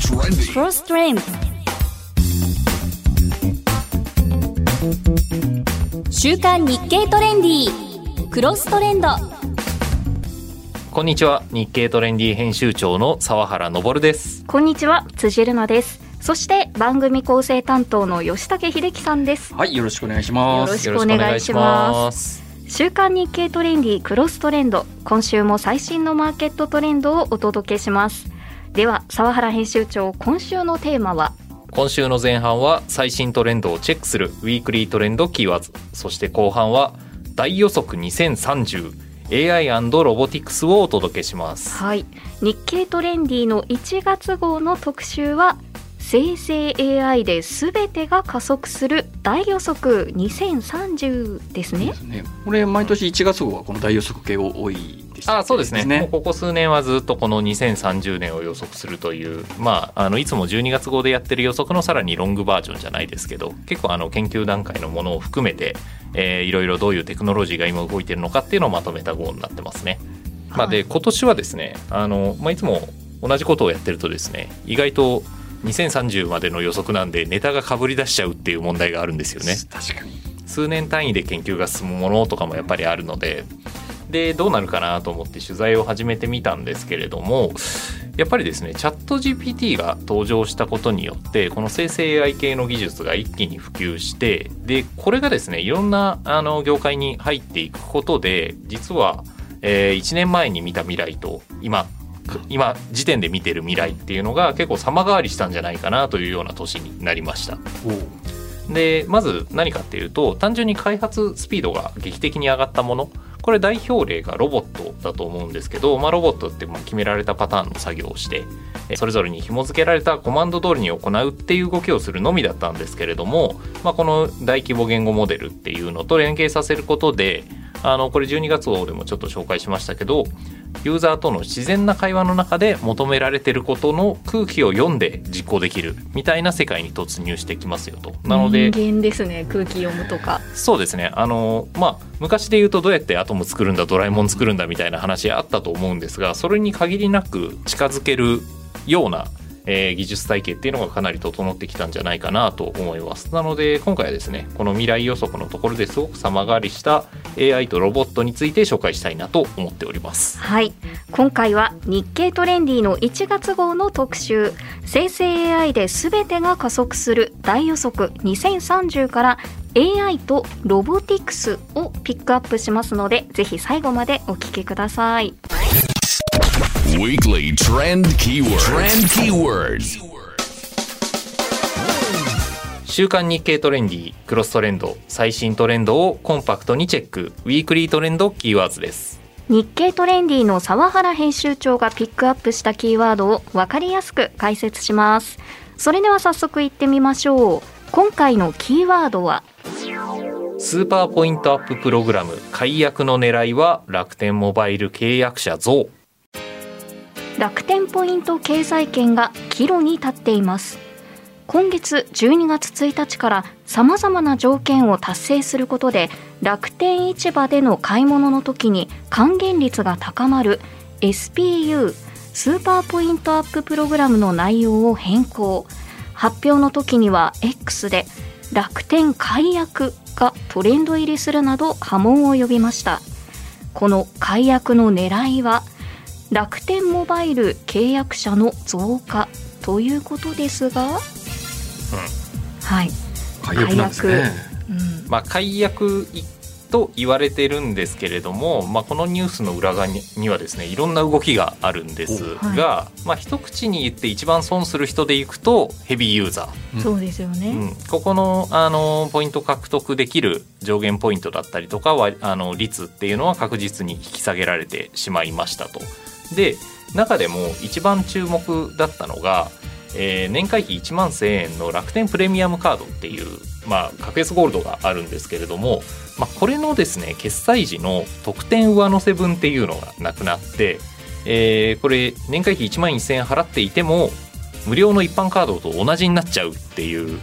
Cross Trend 週刊日経トレンディクロストレンド。こんにちは。日経トレンディ編集長の澤原昇です。こんにちは。辻るなです。そして番組構成担当の吉武秀樹さんです。はい、よろしくお願いします。よろしくお願いします。す。週刊日経トレンディクロストレンド。今週も最新のマーケットトレンドをお届けしますでは澤原編集長今週のテーマは？今週の前半は最新トレンドをチェックするウィークリートレンドキーワードそして後半は大予測 2030AI& ロボティクスをお届けします。はい。日経トレンディの1月号の特集は生成 AI で全てが加速する大予測2030ですね。ですね。これ毎年1月号はこの大予測系が多いですよあそうですねもうここ数年はずっとこの2030年を予測するという、まあ、あのいつも12月号でやってる予測のさらにロングバージョンじゃないですけど結構あの研究段階のものを含めて、えーいろいろどういうテクノロジーが今動いてるのかっていうのをまとめた号になってますね。まあ、で今年はですねあの、まあ、いつも同じことをやってるとですね意外と2030までの予測なんでネタがかぶり出しちゃうっていう問題があるんですよね。確かに。数年単位で研究が進むものとかもやっぱりあるのででどうなるかなと思って取材を始めてみたんですけれどもやっぱりですねチャット GPT が登場したことによってこの生成 AI 系の技術が一気に普及してでこれがですねいろんなあの業界に入っていくことで実は、え1年前に見た未来と今今時点で見てる未来っていうのが結構様変わりしたんじゃないかなというような年になりました。でまず何かっていうと単純に開発スピードが劇的に上がったものこれ代表例がロボットだと思うんですけど、まあ、ロボットってまあ決められたパターンの作業をしてえそれぞれに紐付けられたコマンド通りに行うっていう動きをするのみだったんですけれども、まあ、この大規模言語モデルっていうのと連携させることであのこれ12月号でもちょっと紹介しましたけどユーザーとの自然な会話の中で求められてることの空気を読んで実行できるみたいな世界に突入してきますよと。なので人間ですね空気読むとかそうですねあのまあ昔で言うとどうやってアトム作るんだドラえもん作るんだみたいな話あったと思うんですがそれに限りなく近づけるような、えー技術体系っていうのがかなり整ってきたんじゃないかなと思います。なので今回はですねこの未来予測のところですごく様変わりした AI とロボットについて紹介したいなと思っております。はい。今回は日経トレンディの1月号の特集。生成 AI で全てが加速する大予測2030から AI とロボティクスをピックアップしますのでぜひ最後までお聞きください。Weekly trend keyword. Trend keywords. 週刊日経トレンディクロストレンド最新トレンドをコンパクトにチェック。ウィークリートレンドキーワードです。日経トレンディの澤原編集長がピックアップしたキーワードを分かりやすく解説します。それでは早速いってみましょう。今回のキーワードは？スーパーポイントアッププログラム。解約の狙いは楽天モバイル契約者増楽天ポイント経済圏が岐路に立っています。今月12月1日からさまざまな条件を達成することで楽天市場での買い物の時に還元率が高まる SPU スーパーポイントアッププログラムの内容を変更。発表の時には X で楽天解約がトレンド入りするなど波紋を呼びました。この解約の狙いは楽天モバイル契約者の増加ということですが、はい、解約なんですね。うん。まあ、解約と言われてるんですけれども、まあ、このニュースの裏側ににはですねいろんな動きがあるんですが、まあ、一口に言って一番損する人でいくとヘビーユーザー、そうですよね、うん、ここのあのポイント獲得できる上限ポイントだったりとかはあの率っていうのは確実に引き下げられてしまいましたと。で中でも一番注目だったのが、えー年会費1万1000円の楽天プレミアムカードっていう、まあ、格安ゴールドがあるんですけれども、まあ、これのですね決済時の特典上乗せ分っていうのがなくなって、えーこれ年会費1万1000円払っていても無料の一般カードと同じになっちゃうっていう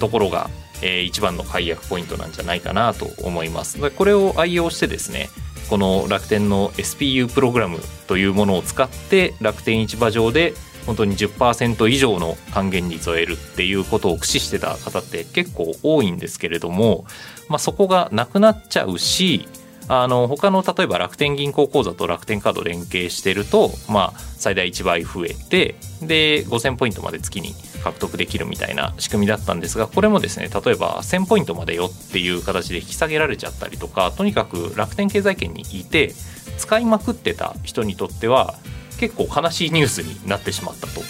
ところが、えー一番の解約ポイントなんじゃないかなと思います。これを愛用してですねこの楽天の SPU プログラムというものを使って楽天市場上で本当に10%以上の還元率を得るっていうことを駆使してた方って結構多いんですけれども、まあ、そこがなくなっちゃうしあの他の例えば楽天銀行口座と楽天カード連携してると、まあ、最大1倍増えてで5000ポイントまで月に獲得できるみたいな仕組みだったんですがこれもですね例えば1000ポイントまでよっていう形で引き下げられちゃったりとかとにかく楽天経済圏にいて使いまくってた人にとっては結構悲しいニュースになってしまったと。へ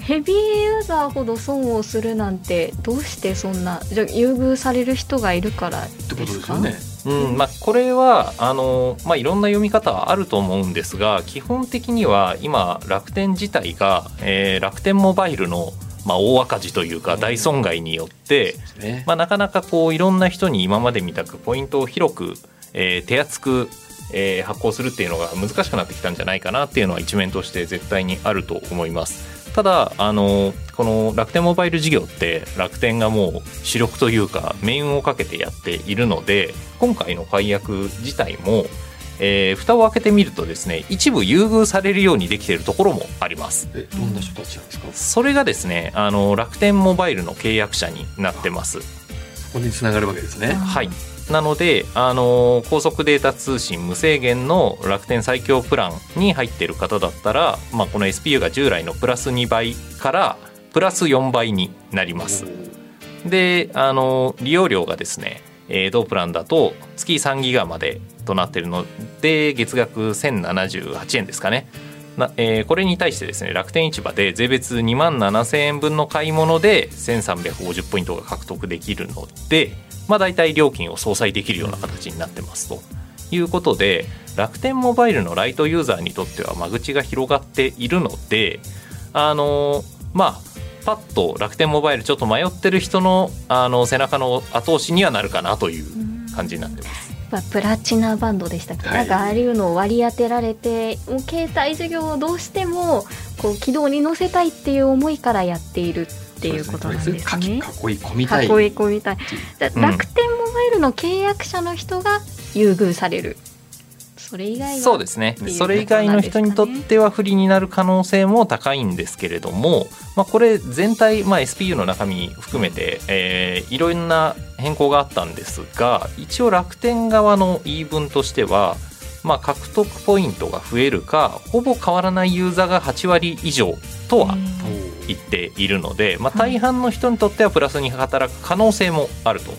ヘビーユーザーほど損をするなんてどうしてそんなじゃ優遇される人がいるからってことですよね。うんまあ、これはあの、まあ、いろんな読み方はあると思うんですが基本的には今楽天自体が、えー楽天モバイルの、まあ、大赤字というか大損害によって、ねまあ、なかなかこういろんな人に今までみたくポイントを広く、えー手厚く、えー発行するっていうのが難しくなってきたんじゃないかなっていうのは一面として絶対にあると思います。ただあのこの楽天モバイル事業って楽天がもう主力というか命運をかけてやっているので今回の解約自体も、えー蓋を開けてみるとですね一部優遇されるようにできているところもあります。えどんな人たちなんですか？それがですねあの楽天モバイルの契約者になってます。そこに繋がるわけですね。はい、なので、あの高速データ通信無制限の楽天最強プランに入ってる方だったら、まあ、この SPU が従来のプラス2倍からプラス4倍になります。で、あの利用料がですね、え同プランだと月3ギガまでとなってるので月額1078円ですかね。なえーこれに対してですね楽天市場で税別2万7000円分の買い物で1350ポイントが獲得できるので、まあ、大体料金を相殺できるような形になってますということで楽天モバイルのライトユーザーにとっては間口が広がっているのであのまあパッと楽天モバイルちょっと迷ってる人のあの背中の後押しにはなるかなという感じになってます。まあ、プラチナバンドでしたっけ、はいなんかああいうのを割り当てられてもう携帯事業をどうしてもこう軌道に乗せたいっていう思いからやっているっていうことなんですね。そうですね囲い込みたい。囲い込みたい。じゃあうん楽天モバイルの契約者の人が優遇される。それ以外はそうですね。それ以外の人にとっては不利になる可能性も高いんですけれども、まあ、これ全体、まあ、SPU の中身含めて、えーいろんな変更があったんですが一応楽天側の言い分としては、まあ、獲得ポイントが増えるかほぼ変わらないユーザーが8割以上とは言っているので、まあ、大半の人にとってはプラスに働く可能性もあると。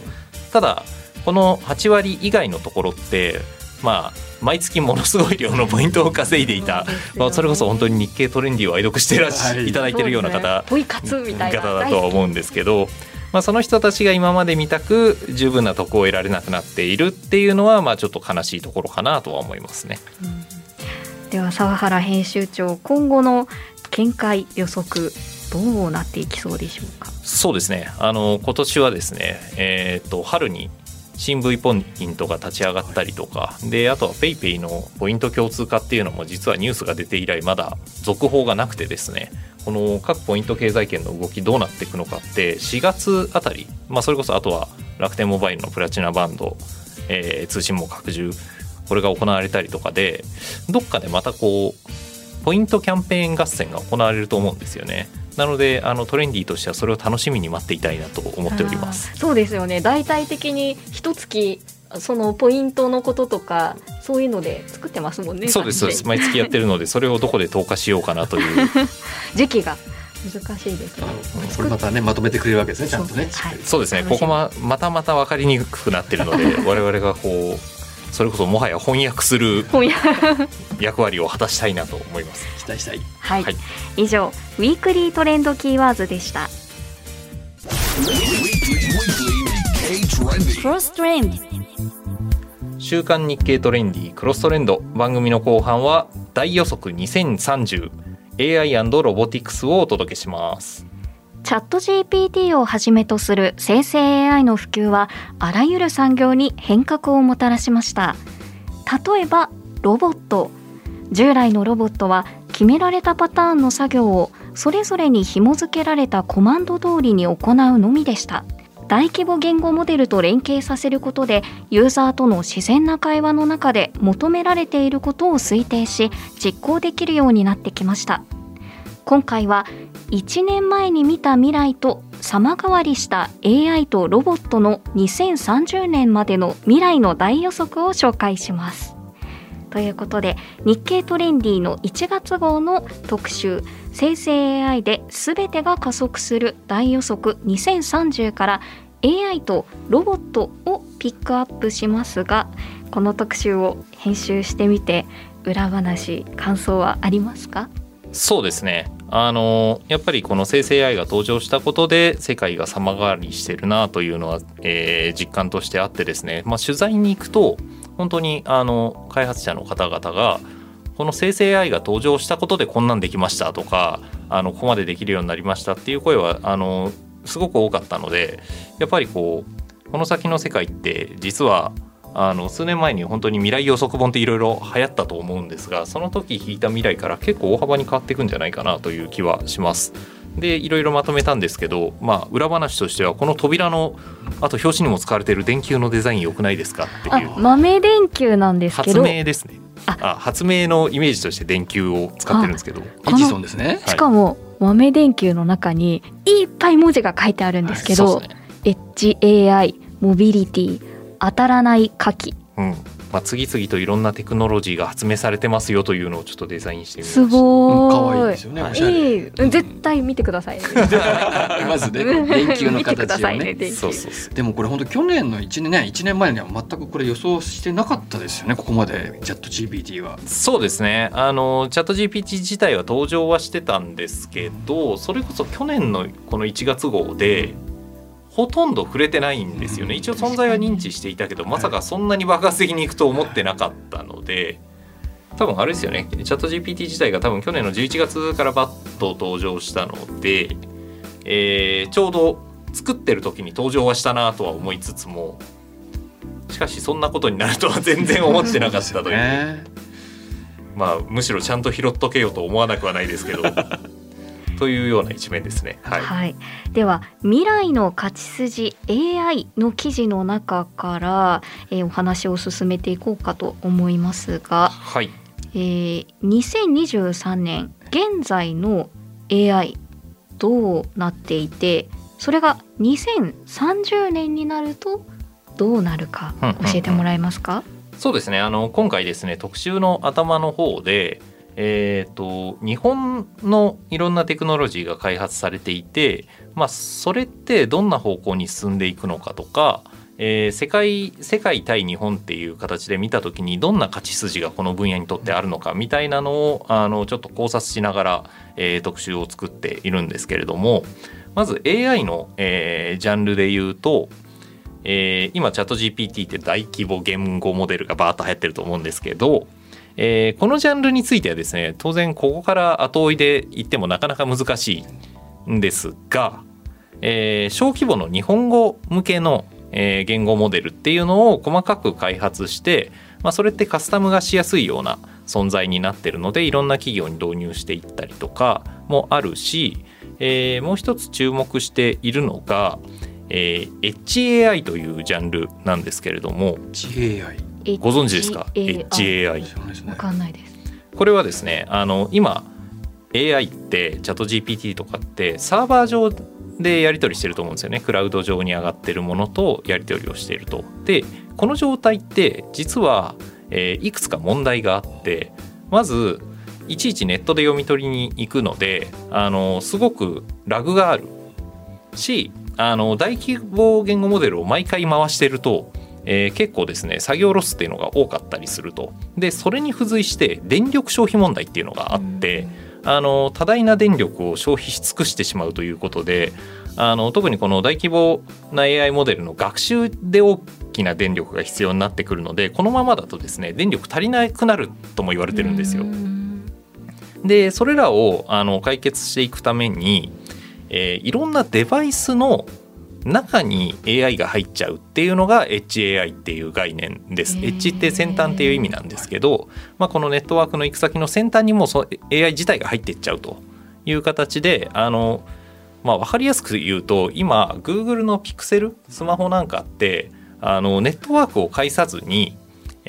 ただこの8割以外のところってまあ毎月ものすごい量のポイントを稼いでいた、まあ、それこそ本当に日経トレンディを愛読してらっしゃ、はい。い、ただいてるような方ね。ポイ活みたいな。方だとは思うんですけど、まあ、その人たちが今まで見たく十分な得を得られなくなっているっていうのはまあちょっと悲しいところかなとは思いますね。では沢原編集長今後の見解予測どうなっていきそうでしょうか？そうですね。あの今年はですね、えー、と春に新 V ポイントが立ち上がったりとか。であとは PayPay のポイント共通化っていうのも実はニュースが出て以来まだ続報がなくてですね。この各ポイント経済圏の動きどうなっていくのかって4月あたり、まあ、それこそあとは楽天モバイルのプラチナバンド、えー通信網拡充。これが行われたりとかでどっかでまたこうポイントキャンペーン合戦が行われると思うんですよね。なのであのトレンディとしてはそれを楽しみに待っていたいなと思っております。そうですよね。大体的に一月そのポイントのこととかそういうので作ってますもんねそうですそうです。感毎月やってるので それをどこで投下しようかなという。じ時期が難しいですね。あこれまたねまとめてくれるわけですねちゃんとね。そうはい。そうですね。ここままたまた分かりにくくなってるので 我々がこうそれこそもはや翻訳する役割を果たしたいなと思います。期待したい。はい、はい以上ウィークリートレンドキーワードでした.クロストレンド週刊日経トレンディクロストレンド番組の後半は大予測 2030AI& ロボティクスをお届けします。チャット GPT をはじめとする生成 AI の普及はあらゆる産業に変革をもたらしました。例えばロボット。従来のロボットは決められたパターンの作業をそれぞれに紐付けられたコマンド通りに行うのみでした。大規模言語モデルと連携させることでユーザーとの自然な会話の中で求められていることを推定し実行できるようになってきました。今回は1年前に見た未来と様変わりした AI とロボットの2030年までの未来の大予測を紹介します。ということで日経トレンディの1月号の特集生成 AI で全てが加速する大予測2030から AI とロボットをピックアップしますがこの特集を編集してみて裏話感想はありますか？そうですねあのやっぱりこの生成 AI が登場したことで世界が様変わりしてるなというのは、えー実感としてあってですね、まあ、取材に行くと本当にあの開発者の方々がこの生成 AI が登場したことでこんなんできましたとかあのここまでできるようになりましたっていう声はあのすごく多かったのでやっぱりこうこの先の世界って実はあの数年前に本当に未来予測本っていろいろ流行ったと思うんですがその時引いた未来から結構大幅に変わっていくんじゃないかなという気はします。でいろいろまとめたんですけど、まあ、裏話としてはこの扉のあと表紙にも使われている電球のデザイン良くないですかってあいう。豆電球なんですけ発ど明ですね。あ。あ発明のイメージとして電球を使ってるんですけど。エジソンですね。しかも豆電球の中にいっぱい文字が書いてあるんですけど、そうですね。エッジ AI モビリティ当たらない火器うん。まあ、次々といろんなテクノロジーが発明されてますよというのをちょっとデザインしてみました。すご可愛いーいですよね。はい。いい絶対見てくださいね。まずね、電球の形をね。ねそうそうそう。でもこれ本当去年の1年ね1年前には全くこれ予想してなかったですよねここまで。チャット GPT は。そうですね。あのチャット GPT 自体は登場はしてたんですけどそれこそ去年のこの1月号でほとんど触れてないんですよね。一応存在は認知していたけどまさかそんなに爆発的にいくと思ってなかったので多分あれですよね。チャット GPT 自体が多分去年の11月からバッと登場したので、えーちょうど作ってる時に登場はしたなとは思いつつもしかしそんなことになるとは全然思ってなかったという。ね。まあむしろちゃんと拾っとけよと思わなくはないですけどというような一面ですね。はい、はい、では未来の勝ち筋 AI の記事の中から、えーお話を進めていこうかと思いますが、はい、えー2023年現在の AI どうなっていてそれが2030年になるとどうなるかうんうんうん。教えてもらえますか、そうですね。あの今回ですね特集の頭の方で、えー、と日本のいろんなテクノロジーが開発されていて、まあ、それってどんな方向に進んでいくのかとか、えー世界世界対日本っていう形で見た時にどんな勝ち筋がこの分野にとってあるのかみたいなのをあのちょっと考察しながら、えー特集を作っているんですけれどもまず AI の、えージャンルで言うと、えー今チャット GPT って大規模言語モデルがバーッと流行ってると思うんですけど、えーこのジャンルについてはですね当然ここから後追いで言ってもなかなか難しいんですが、えー小規模の日本語向けの、えー言語モデルっていうのを細かく開発して、まあ、それってカスタムがしやすいような存在になってるのでいろんな企業に導入していったりとかもあるし、えもう一つ注目しているのが、えー HAI というジャンルなんですけれども GAI ご存知ですか？HAI HAI わ。かんないです。これはですねあの今 AI ってチャット GPT とかってサーバー上でやり取りしてると思うんですよね。クラウド上に上がってるものとやり取りをしていると。でこの状態って実は、えーいくつか問題があってまずいちいちネットで読み取りに行くのであのすごくラグがあるしあの大規模言語モデルを毎回回してると、えー結構ですね作業ロスっていうのが多かったりすると。でそれに付随して電力消費問題っていうのがあって、あの多大な電力を消費し尽くしてしまうということであの特にこの大規模な AI モデルの学習で大きな電力が必要になってくるのでこのままだとですね電力足りなくなるとも言われてるんですよ。でそれらをあの解決していくために、えーいろんなデバイスの中に AI が入っちゃうっていうのが HAI っていう概念です。へー H って先端っていう意味なんですけど、まあ、このネットワークの行く先の先端にもそ AI 自体が入っていっちゃうという形であの、まあ、分かりやすく言うと今 Google の Pixel スマホなんかってあのネットワークを介さずに、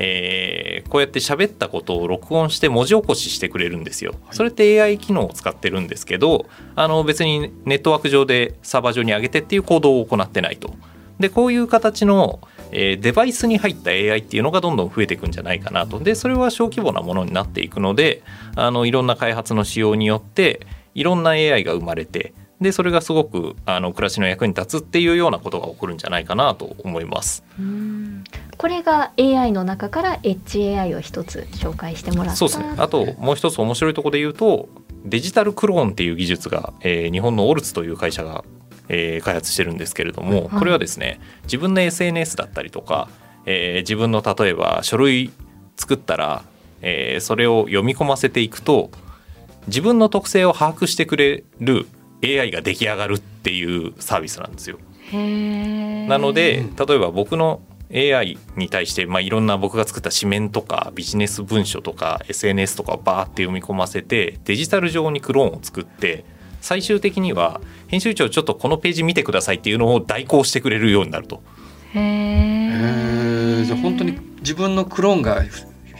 えーこうやって喋ったことを録音して文字起こししてくれるんですよ。それって AI 機能を使ってるんですけどあの別にネットワーク上でサーバー上に上げてっていう行動を行ってないと。でこういう形の、えーデバイスに入った AI っていうのがどんどん増えていくんじゃないかなとでそれは小規模なものになっていくのであのいろんな開発の仕様によっていろんな AI が生まれてでそれがすごくあの暮らしの役に立つっていうようなことが起こるんじゃないかなと思います。うんこれが AI の中から HAI を一つ紹介してもらった。そうですね。あともう一つ面白いところで言うとデジタルクローンっていう技術が、えー日本のオルツという会社が、えー開発してるんですけれども、はい。これはですね自分の SNS だったりとか、えー自分の例えば書類作ったら、えーそれを読み込ませていくと自分の特性を把握してくれる AI が出来上がるっていうサービスなんですよ。なので例えば僕の AI に対して、まあ、いろんな僕が作った紙面とかビジネス文書とか SNS とかをバーって読み込ませてデジタル上にクローンを作って最終的には編集長ちょっとこのページ見てくださいっていうのを代行してくれるようになると。へへー。ーじゃあ本当に自分のクローンが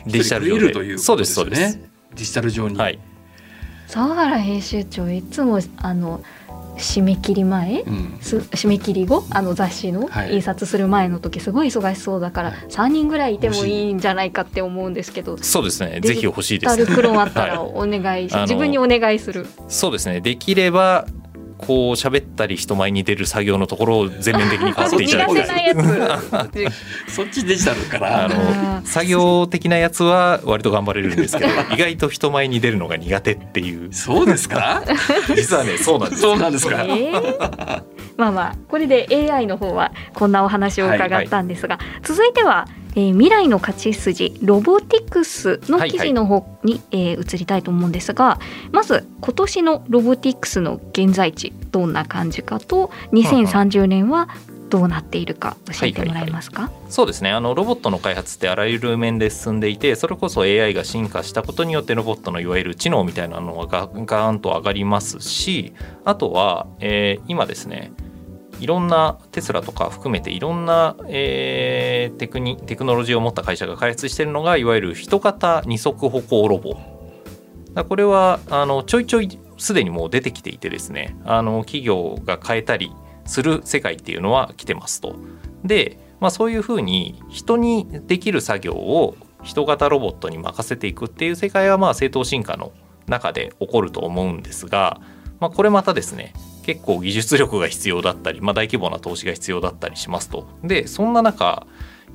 デジタル上で。いるということですよね。そうですそうデジタル上に。はい。沢原編集長いつもあの締め切り前？うん。す締め切り後？あの雑誌の？はい。印刷する前の時すごい忙しそうだから3人ぐらいいてもいいんじゃないかって思うんですけど。そうですね。ぜひ欲しいでタすルクロンあったらはお願いし、あの自分にお願いする。そうですね。できればこう喋ったり人前に出る作業のところを全面的に変わっていただきた苦手ないやつ そっちデジタルから。ああの作業的なやつは割と頑張れるんですけど 意外と人前に出るのが苦手っていうそうですか？実はねそうなんですそうなんですえか。ーまあまあこれで AI の方はこんなお話を伺ったんですが、続いては、えー未来の勝ち筋ロボティクスの記事の方に、えー移りたいと思うんですがまず今年のロボティクスの現在地どんな感じかと2030年はどうなっているか教えてもらえますか、そうですね。あのロボットの開発ってあらゆる面で進んでいてそれこそ AI が進化したことによってロボットのいわゆる知能みたいなのがガガーンと上がりますしあとは、えー今ですねいろんなテスラとか含めていろんな、えーテクニテクノロジーを持った会社が開発しているのがいわゆる人型二足歩行ロボ。だこれはあのちょいちょいすでにもう出てきていてですねあの企業が変えたりする世界っていうのは来てますと。で、まあ、そういうふうに人にできる作業を人型ロボットに任せていくっていう世界はまあ正当進化の中で起こると思うんですが、まあ、これまたですね結構技術力が必要だったり、まあ、大規模な投資が必要だったりしますと。でそんな中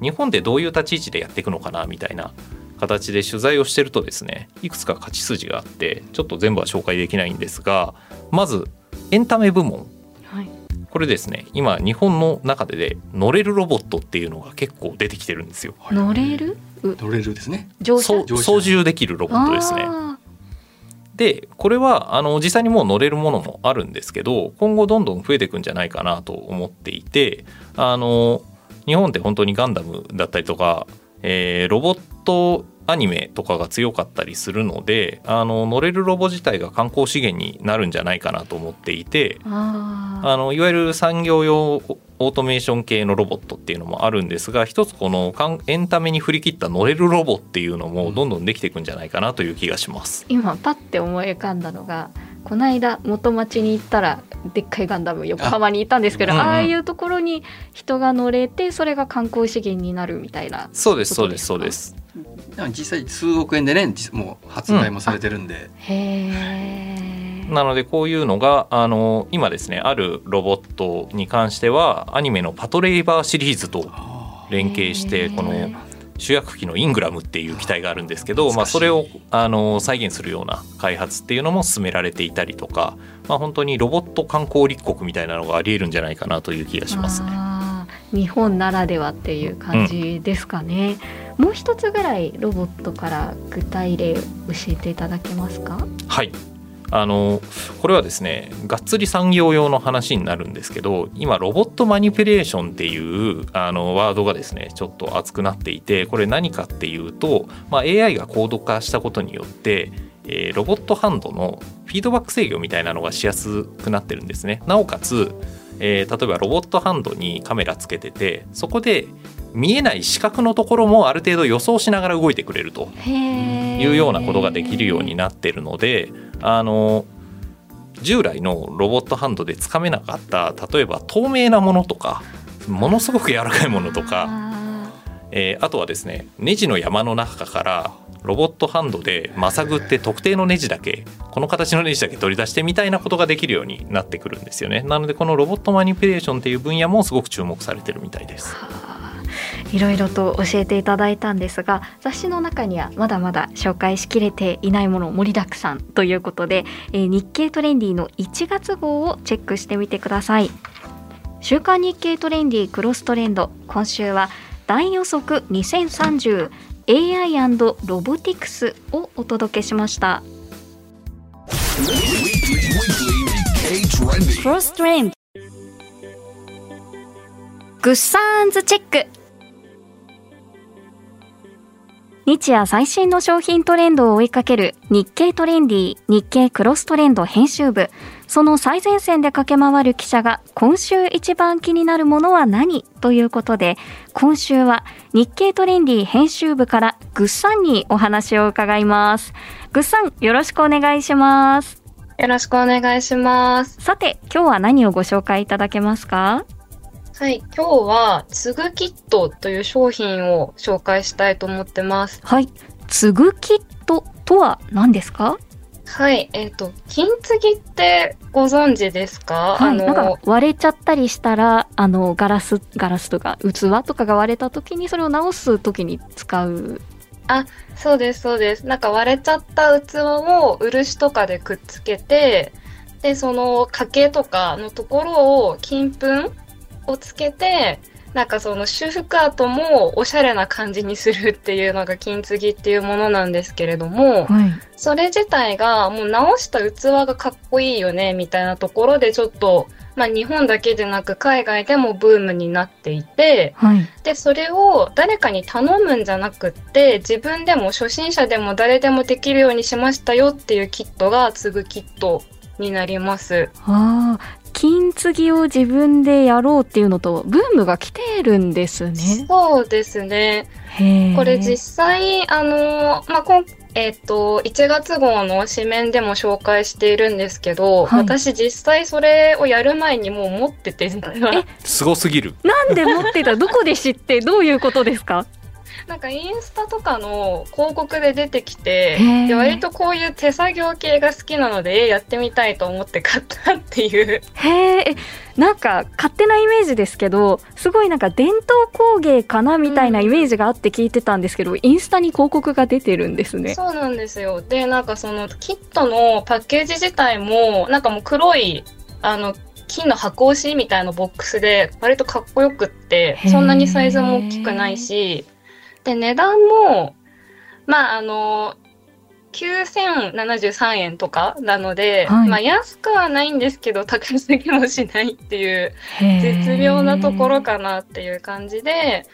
日本でどういう立ち位置でやっていくのかなみたいな形で取材をしてるとですねいくつか勝ち筋があってちょっと全部は紹介できないんですがまずエンタメ部門はい、これですね今日本の中でで乗れるロボットっていうのが結構出てきてるんですよ。乗れる？う乗れるですね。操縦できるロボットですね。あでこれはあの実際にもう乗れるものもあるんですけど今後どんどん増えていくんじゃないかなと思っていてあの日本って本当にガンダムだったりとか、えーロボットアニメとかが強かったりするのであの乗れるロボ自体が観光資源になるんじゃないかなと思っていてあのいわゆる産業用オートメーション系のロボットっていうのもあるんですが一つこのエンタメに振り切った乗れるロボっていうのもどんどんできていくんじゃないかなという気がします。今パッて思い浮かんだのがこの間元町に行ったらでっかいガンダム横浜に行ったんですけどあ,、あうんうんあいうところに人が乗れてそれが観光資源になるみたいなそうですそうですそうです。実際数億円でね実もう発売もされてるんで。へえなのでこういうのがあの今ですねあるロボットに関してはアニメの「パトレイバー」シリーズと連携してこの主役機のイングラムっていう機体があるんですけど、まあ、それをあの再現するような開発っていうのも進められていたりとか、まあ、本当にロボット観光立国みたいなのがありえるんじゃないかなという気がしますね。日本ならではっていう感じですかね、もう一つぐらいロボットから具体例教えていただけますか？はいあのこれはですねがっつり産業用の話になるんですけど今ロボットマニピュレーションっていうあのワードがですねちょっと熱くなっていてこれ何かっていうと、まあ、AI が高度化したことによって、えーロボットハンドのフィードバック制御みたいなのがしやすくなってるんですね。なおかつ、えー例えばロボットハンドにカメラつけててそこで見えない視覚のところもある程度予想しながら動いてくれるというようなことができるようになってるのであの従来のロボットハンドでつかめなかった例えば透明なものとかものすごく柔らかいものとか、えーあとはですねネジの山の中からロボットハンドでまさぐって特定のネジだけこの形のネジだけ取り出してみたいなことができるようになってくるんですよね。なのでこのロボットマニピュレーションっていう分野もすごく注目されてるみたいですいろいろと教えていただいたんですが雑誌の中にはまだまだ紹介しきれていないもの盛りだくさんということで、えー日経トレンディの1月号をチェックしてみてください。週刊日経トレンディクロストレンド今週は大予測 2030AI& ロボティクスをお届けしました。クロストレンド。グッサンズチェック。日夜最新の商品トレンドを追いかける日経トレンディ日経クロストレンド編集部。その最前線で駆け回る記者が今週一番気になるものは何ということで今週は日経トレンディ編集部からグッサンにお話を伺います。グッサンよろしくお願いします。よろしくお願いします。さて今日は何をご紹介いただけますか？はい、今日は、つぐキットという商品を紹介したいと思ってます。はいつぐキットとは何ですか？はい、えっ、と、金継ぎってご存知ですか、はい、あなんかの、割れちゃったりしたらあのガラスガラスとか器とかが割れた時にそれを直す時に使うそうです、そうです。なんか割れちゃった器を漆とかでくっつけて、で、その掛けとかのところを金粉をつけて、なんかその修復跡もおしゃれな感じにするっていうのが金継ぎっていうものなんですけれども、はいそれ自体がもう直した器がかっこいいよねみたいなところでちょっと、まあ日本だけでなく海外でもブームになっていて、はいで、それを誰かに頼むんじゃなくって、自分でも初心者でも誰でもできるようにしましたよっていうキットが継ぐキットになります。ああ金継ぎを自分でやろうっていうのとブームが来てるんですね。そうですね。これ実際、あの、まあ、こんえっ、と、1月号の紙面でも紹介しているんですけど、はい。私実際それをやる前にもう持ってて、すごすぎる。なんで持ってた？どこで知って？どういうことですか？なんかインスタとかの広告で出てきてで割とこういう手作業系が好きなので、えやってみたいと思って買ったっていう。へええなんか勝手なイメージですけどすごいなんか伝統工芸かなみたいなイメージがあって聞いてたんですけど、インスタに広告が出てるんですね。そうなんですよ。で、なんかそのキットのパッケージ自体も、なんかもう黒い、あの、金の箱押しみたいなボックスで、割とかっこよくってそんなにサイズも大きくないし、で、値段も、まあ、あの、9073円とかなので、はい。まあ安くはないんですけど高すぎもしないっていう絶妙なところかなっていう感じで、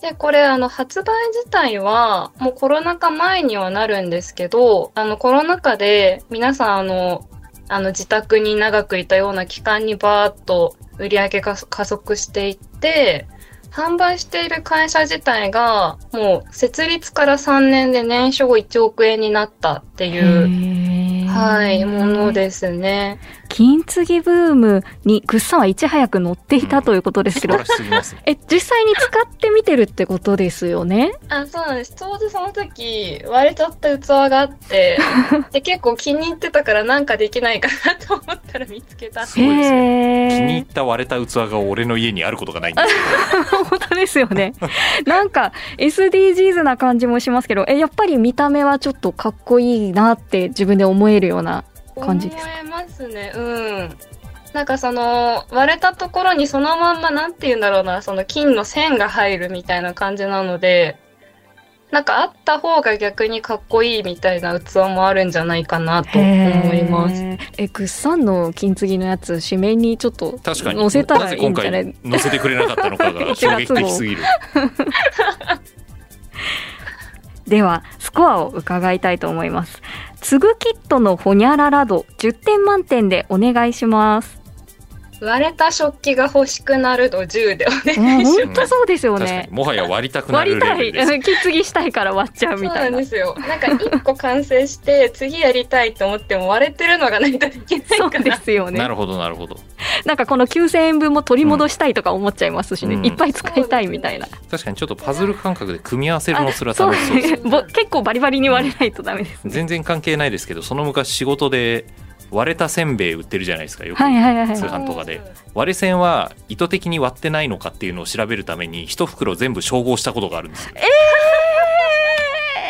で、これあの発売自体はもうコロナ禍前にはなるんですけど、あのコロナ禍で皆さんあの、あの自宅に長くいたような期間にバーッと売り上げが加速していって、販売している会社自体がもう設立から3年で年商1億円になったっていう、はい、ものですね。金継ぎブームにグッサンはいち早く乗っていたということですけど、素晴らしすぎます。ねえ実際に使ってみてるってことですよね？あ、そうなんです。ちょうどその時、割れちゃった器があって、で、結構気に入ってたからなんかできないかなと思ったら見つけた。すごいですへー。気に入った割れた器が俺の家にあることがないんです 本当ですよね。なんか SDGs な感じもしますけどえやっぱり見た目はちょっとかっこいいなって自分で思えるような感じですか？思えますね。うん。なんかその、割れたところにそのまんま、なんて言うんだろうな、その金の線が入るみたいな感じなので、なんかあった方が逆にかっこいいみたいな器もあるんじゃないかなと思います。えグッサンの金継ぎのやつ紙面にちょっと確かに。載せたらないいんじゃない？回載せてくれなかったのかが 衝撃的すぎる。ではスコアを伺いたいと思いますつぐキットのホニャララ度10点満点でお願いします。割れた食器が欲しくなる度10でお願うんいします。本当そうですよね。もはや割りたくな割りたい、るレベルですうん引き継ぎしたいから割っちゃうみたいなそうなんで。すよ。なんか一個完成して次やりたいと思っても割れてるのがないとできないそうで。すよね。なるほどなるほどなんかこの9000円分も取り戻したいとか思っちゃいますしね、うんいっぱい使いたいみたいな。確かにちょっとパズル感覚で組み合わせるのすらそう楽しそうですぼ結構バリバリに割れないとダメですね。全然関係ないですけどその昔仕事で割れたせんべい売ってるじゃないですかよく、通販とかで。割れ線は意図的に割ってないのかっていうのを調べるために一袋全部照合したことがあるんですよ。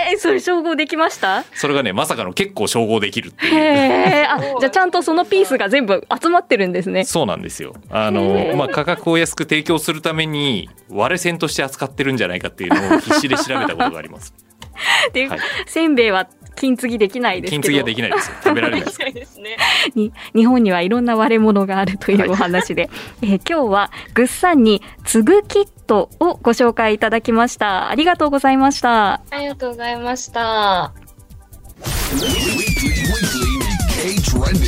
えー、それ照合できました？それがねまさかの結構照合できるってへいう。え。あ、じゃあちゃんとそのピースが全部集まってるんですね。そうなんですよ。あへの、ー。まあ、価格を安く提供するために割れ線として扱ってるんじゃないかっていうのを必死で調べたことがあります。で、はい。せんべいは金継ぎできないですけど。金継ぎはできないです。よ食べられないです。ね。に日本にはいろんな割れ物があるというお話で、えー今日はグッサンに継ぐキットをご紹介いただきました。ありがとうございました。ありがとうございました。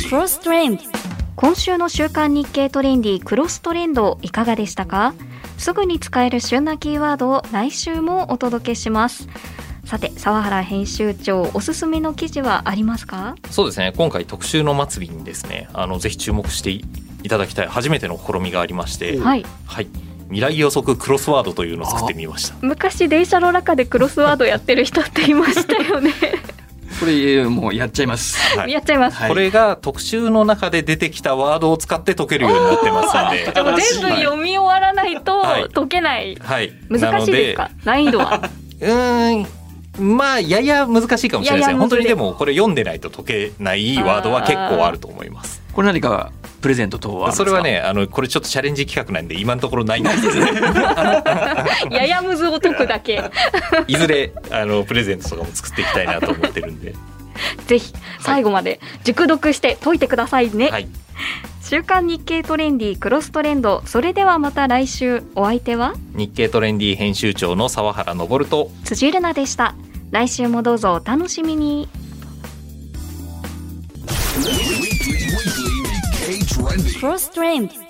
クロストレンド。今週の週刊日経トレンディクロストレンドいかがでしたか？すぐに使える旬なキーワードを来週もお届けしますさて沢原編集長おすすめの記事はありますか？そうですね。今回特集の末尾にですねあのぜひ注目していただきたい初めての試みがありまして、はい。はい、未来予測クロスワードというのを作ってみました。昔電車の中でクロスワードやってる人っていましたよね。これもうやっちゃいます。はい。やっちゃいます、はい。これが特集の中で出てきたワードを使って解けるようになってますんで。でも全部読み終わらないとはい。解けない、はい。難しいですか？難易度は？うーんまあやや難しいかもしれないですややむずい。ね本当にでもこれ読んでないと解けないワードは結構あると思います。これ何かプレゼント等はそれは。ねあのこれちょっとチャレンジ企画なんで今のところないんですけどね。ややむずを解くだけ。いずれあのプレゼントとかも作っていきたいなと思ってるんで、ぜひ最後まで熟読して解いてくださいね、はい、週刊日経トレンディクロストレンドそれではまた来週お相手は日経トレンディ編集長の沢原昇と辻るなでした来週もどうぞお楽しみに Weekly, weekly